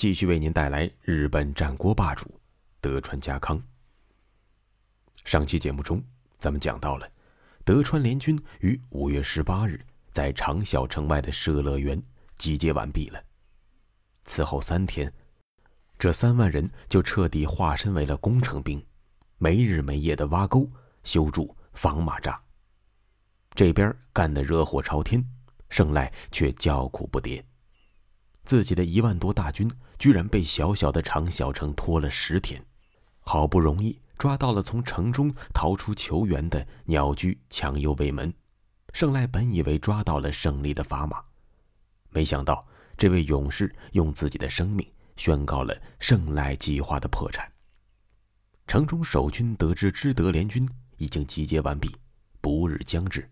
继续为您带来日本战国霸主德川家康。上期节目中，咱们讲到了德川联军于五月十八日在长小城外的社乐园集结完毕了。此后三天，这三万人就彻底化身为了工程兵，没日没夜的挖沟、修筑防马栅。这边干得热火朝天，胜赖却叫苦不迭。自己的一万多大军，居然被小小的长小城拖了十天，好不容易抓到了从城中逃出求援的鸟居强右卫门。胜赖本以为抓到了胜利的砝码，没想到这位勇士用自己的生命宣告了胜赖计划的破产。城中守军得知知德联军已经集结完毕，不日将至，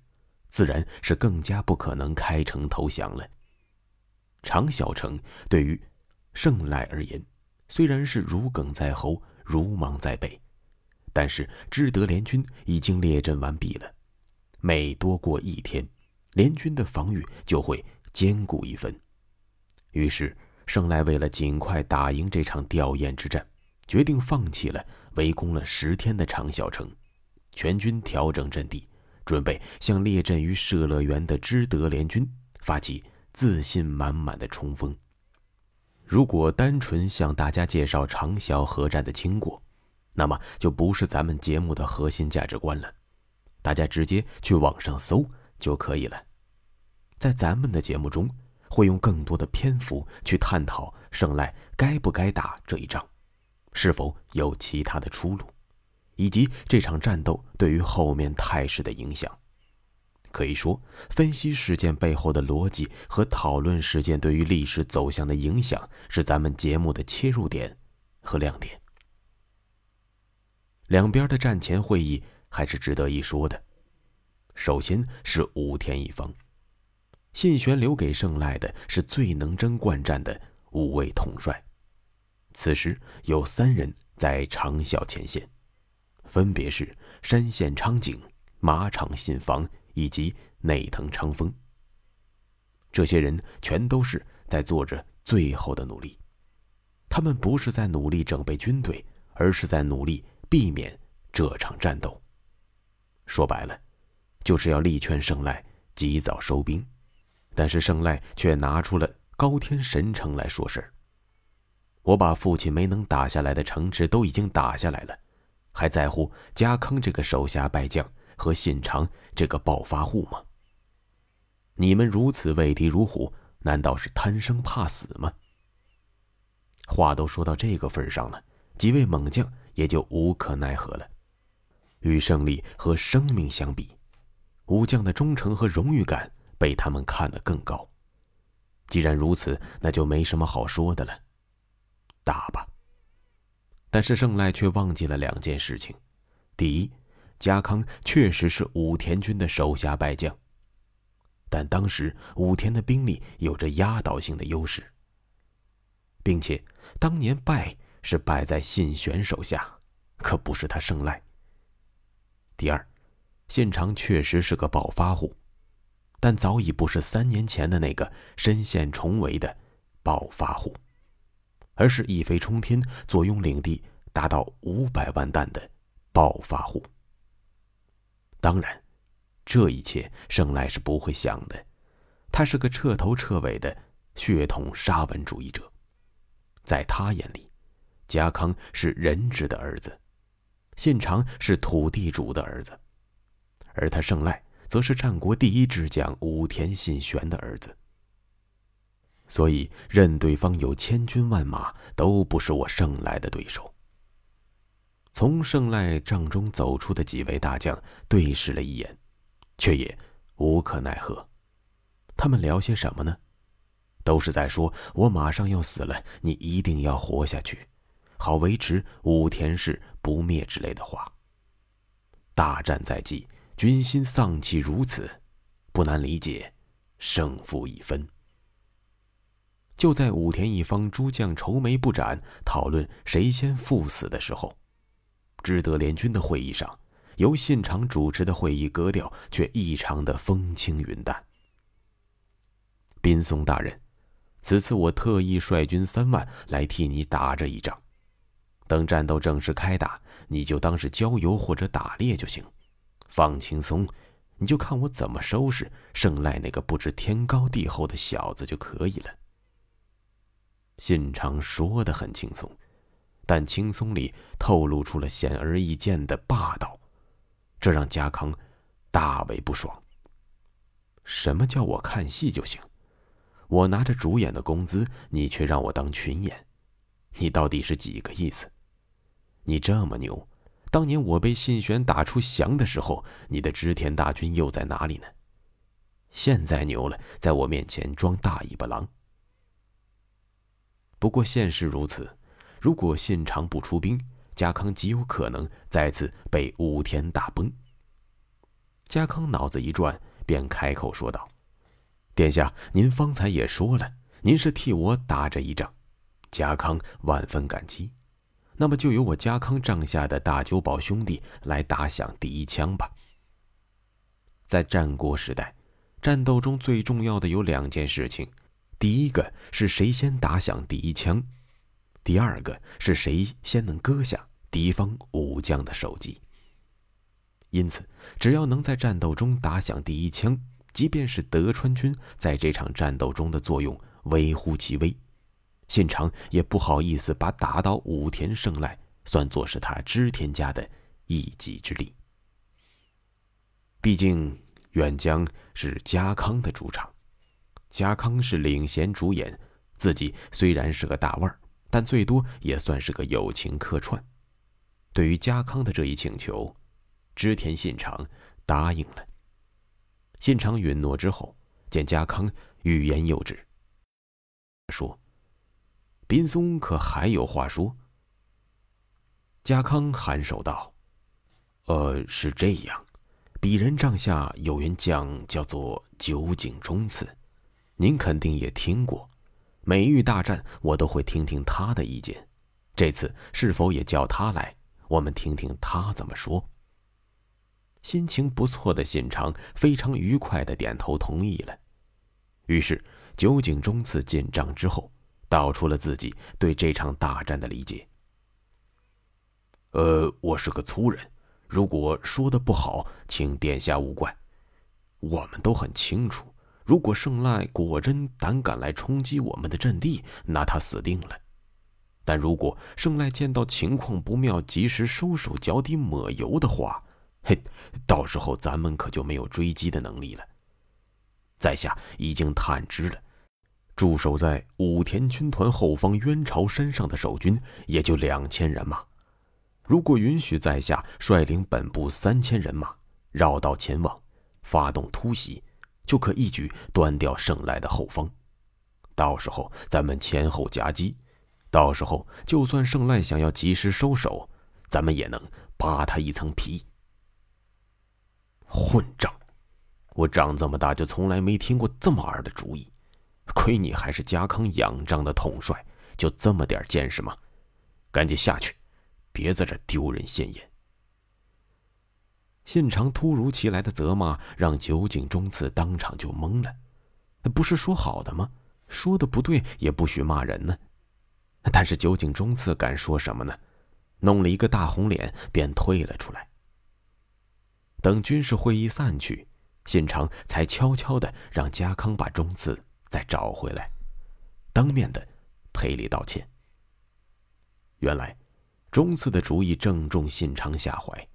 自然是更加不可能开城投降了。长小城对于胜赖而言，虽然是如鲠在喉、如芒在背，但是知德联军已经列阵完毕了。每多过一天，联军的防御就会坚固一分。于是，胜赖为了尽快打赢这场吊唁之战，决定放弃了围攻了十天的长小城，全军调整阵地，准备向列阵于社乐园的知德联军发起。自信满满的冲锋。如果单纯向大家介绍长小合战的经过，那么就不是咱们节目的核心价值观了。大家直接去网上搜就可以了。在咱们的节目中，会用更多的篇幅去探讨胜赖该不该打这一仗，是否有其他的出路，以及这场战斗对于后面态势的影响。可以说，分析事件背后的逻辑和讨论事件对于历史走向的影响，是咱们节目的切入点和亮点。两边的战前会议还是值得一说的。首先是武田一方，信玄留给胜赖的是最能征惯战的五位统帅。此时有三人在长啸前线，分别是山县昌景、马场信房。以及内藤昌丰，这些人全都是在做着最后的努力。他们不是在努力整备军队，而是在努力避免这场战斗。说白了，就是要力劝胜赖及早收兵。但是胜赖却拿出了高天神城来说事儿。我把父亲没能打下来的城池都已经打下来了，还在乎家康这个手下败将？和信长这个暴发户吗？你们如此畏敌如虎，难道是贪生怕死吗？话都说到这个份上了，几位猛将也就无可奈何了。与胜利和生命相比，武将的忠诚和荣誉感被他们看得更高。既然如此，那就没什么好说的了，打吧。但是胜赖却忘记了两件事情：第一。家康确实是武田军的手下败将，但当时武田的兵力有着压倒性的优势，并且当年败是败在信玄手下，可不是他胜赖。第二，信长确实是个暴发户，但早已不是三年前的那个身陷重围的暴发户，而是一飞冲天、坐拥领地达到五百万担的暴发户。当然，这一切胜赖是不会想的。他是个彻头彻尾的血统沙文主义者，在他眼里，家康是人质的儿子，信长是土地主的儿子，而他胜赖则是战国第一智将武田信玄的儿子。所以，任对方有千军万马，都不是我胜赖的对手。从胜赖帐中走出的几位大将对视了一眼，却也无可奈何。他们聊些什么呢？都是在说我马上要死了，你一定要活下去，好维持武田氏不灭之类的话。大战在即，军心丧气如此，不难理解，胜负已分。就在武田一方诸将愁眉不展，讨论谁先赴死的时候，知德联军的会议上，由信长主持的会议格调却异常的风轻云淡。滨松大人，此次我特意率军三万来替你打这一仗，等战斗正式开打，你就当是郊游或者打猎就行，放轻松，你就看我怎么收拾胜赖那个不知天高地厚的小子就可以了。信长说的很轻松，但轻松里透露出了显而易见的霸道，这让家康大为不爽。什么叫我看戏就行？我拿着主演的工资，你却让我当群演，你到底是几个意思？你这么牛，当年我被信玄打出降的时候，你的织田大军又在哪里呢？现在牛了，在我面前装大尾巴狼。不过现实如此，如果信长不出兵，家康极有可能再次被武田打崩。家康脑子一转，便开口说道：“殿下，您方才也说了，您是替我打这一仗，家康万分感激。那么就由我家康帐下的大久保兄弟来打响第一枪吧。”在战国时代，战斗中最重要的有两件事情。第一个是谁先打响第一枪，第二个是谁先能割下敌方武将的首级。因此，只要能在战斗中打响第一枪，即便是德川军在这场战斗中的作用微乎其微，信长也不好意思把打倒武田胜赖算作是他织田家的一己之力。毕竟，远江是家康的主场。家康是领衔主演，自己虽然是个大腕儿，但最多也算是个友情客串。对于家康的这一请求，织田信长答应了。信长允诺之后，见家康欲言又止，说：“滨松可还有话说？”家康颔首道：“呃，是这样，鄙人帐下有员将，叫做酒井忠次。”您肯定也听过，每遇大战，我都会听听他的意见。这次是否也叫他来，我们听听他怎么说？心情不错的信长非常愉快的点头同意了。于是酒井忠次进帐之后，道出了自己对这场大战的理解。呃，我是个粗人，如果说的不好，请殿下勿怪。我们都很清楚。如果胜赖果真胆敢来冲击我们的阵地，那他死定了。但如果胜赖见到情况不妙，及时收手脚底抹油的话，嘿，到时候咱们可就没有追击的能力了。在下已经探知了，驻守在武田军团后方渊朝山上的守军也就两千人马。如果允许在下率领本部三千人马绕道前往，发动突袭。就可一举端掉胜赖的后方，到时候咱们前后夹击，到时候就算胜赖想要及时收手，咱们也能扒他一层皮。混账！我长这么大就从来没听过这么二的主意，亏你还是家康仰仗的统帅，就这么点见识吗？赶紧下去，别在这丢人现眼。信长突如其来的责骂让酒井忠次当场就懵了，不是说好的吗？说的不对也不许骂人呢。但是酒井忠次敢说什么呢？弄了一个大红脸便退了出来。等军事会议散去，信长才悄悄的让家康把忠次再找回来，当面的赔礼道歉。原来，忠次的主意正中信长下怀。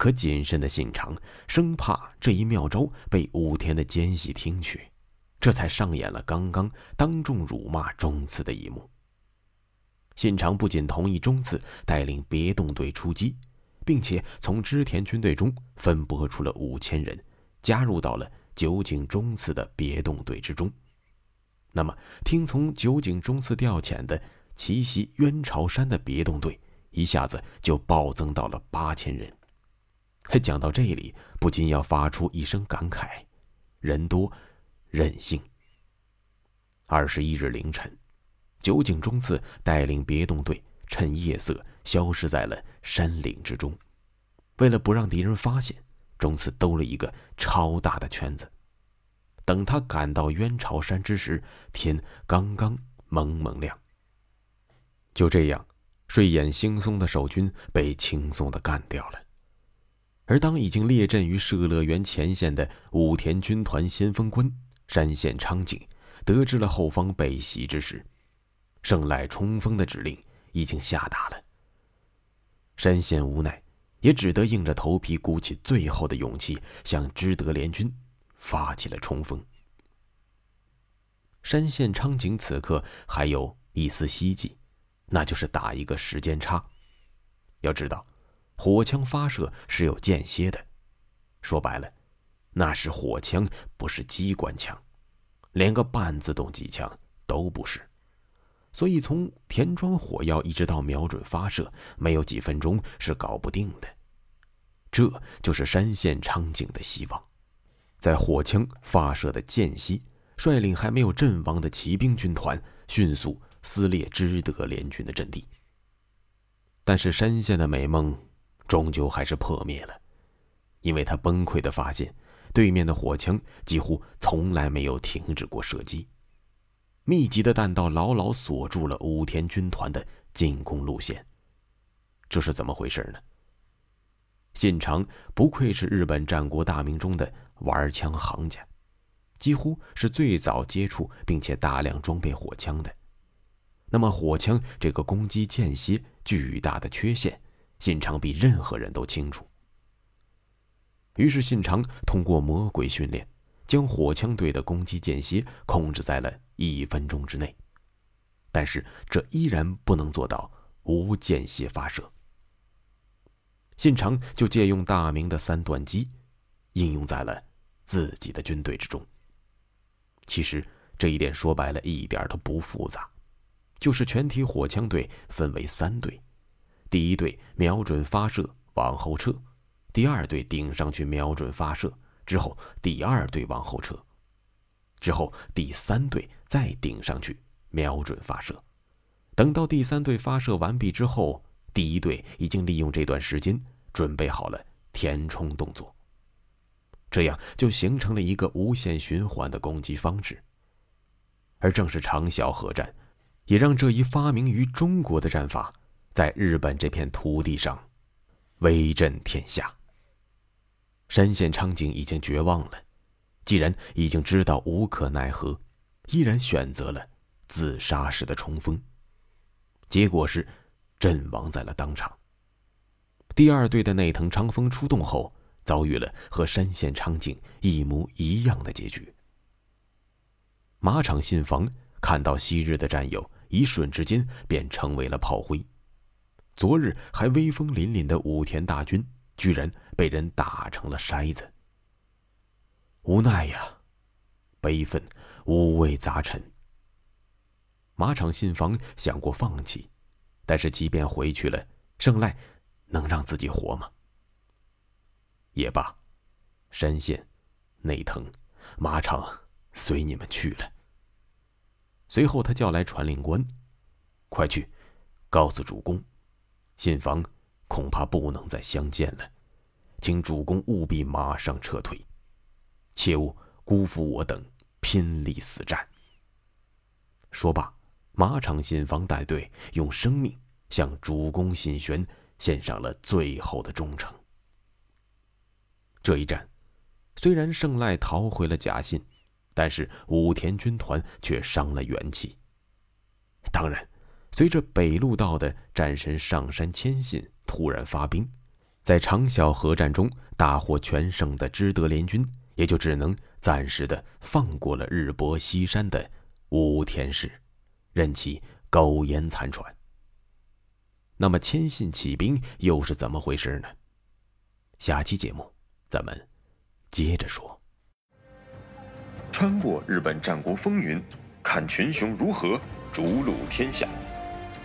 可谨慎的信长生怕这一妙招被武田的奸细听取，这才上演了刚刚当众辱骂忠次的一幕。信长不仅同意忠次带领别动队出击，并且从织田军队中分拨出了五千人，加入到了酒井忠次的别动队之中。那么听从酒井忠次调遣的奇袭渊朝山的别动队，一下子就暴增到了八千人。讲到这里，不禁要发出一声感慨：人多，任性。二十一日凌晨，酒井忠次带领别动队趁夜色消失在了山岭之中。为了不让敌人发现，忠次兜了一个超大的圈子。等他赶到渊朝山之时，天刚刚蒙蒙亮。就这样，睡眼惺忪的守军被轻松的干掉了。而当已经列阵于社乐园前线的武田军团先锋官山县昌景得知了后方被袭之时，胜赖冲锋的指令已经下达了。山县无奈，也只得硬着头皮鼓起最后的勇气，向知德联军发起了冲锋。山县昌景此刻还有一丝希冀，那就是打一个时间差。要知道。火枪发射是有间歇的，说白了，那是火枪，不是机关枪，连个半自动机枪都不是。所以从填装火药一直到瞄准发射，没有几分钟是搞不定的。这就是山县昌景的希望，在火枪发射的间隙，率领还没有阵亡的骑兵军团，迅速撕裂知德联军的阵地。但是山县的美梦。终究还是破灭了，因为他崩溃的发现，对面的火枪几乎从来没有停止过射击，密集的弹道牢牢锁住了武田军团的进攻路线。这是怎么回事呢？信长不愧是日本战国大名中的玩枪行家，几乎是最早接触并且大量装备火枪的。那么，火枪这个攻击间歇巨大的缺陷。信长比任何人都清楚。于是，信长通过魔鬼训练，将火枪队的攻击间歇控制在了一分钟之内。但是，这依然不能做到无间歇发射。信长就借用大明的三段机，应用在了自己的军队之中。其实，这一点说白了，一点都不复杂，就是全体火枪队分为三队。第一队瞄准发射，往后撤；第二队顶上去瞄准发射，之后第二队往后撤；之后第三队再顶上去瞄准发射。等到第三队发射完毕之后，第一队已经利用这段时间准备好了填充动作。这样就形成了一个无限循环的攻击方式。而正是长筱河战，也让这一发明于中国的战法。在日本这片土地上，威震天下。山县昌景已经绝望了，既然已经知道无可奈何，依然选择了自杀式的冲锋。结果是，阵亡在了当场。第二队的内藤昌丰出动后，遭遇了和山县昌景一模一样的结局。马场信房看到昔日的战友，一瞬之间便成为了炮灰。昨日还威风凛凛的武田大军，居然被人打成了筛子。无奈呀，悲愤、五味杂陈。马场信房想过放弃，但是即便回去了，胜赖能让自己活吗？也罢，山县、内藤、马场随你们去了。随后，他叫来传令官：“快去，告诉主公。”信房恐怕不能再相见了，请主公务必马上撤退，切勿辜负我等拼力死战。说罢，马场信房带队用生命向主公信玄献上了最后的忠诚。这一战，虽然胜赖逃回了假信，但是武田军团却伤了元气。当然。随着北陆道的战神上山谦信突然发兵，在长筱河战中大获全胜的知德联军，也就只能暂时的放过了日薄西山的武田氏，任其苟延残喘。那么谦信起兵又是怎么回事呢？下期节目咱们接着说。穿过日本战国风云。看群雄如何逐鹿天下。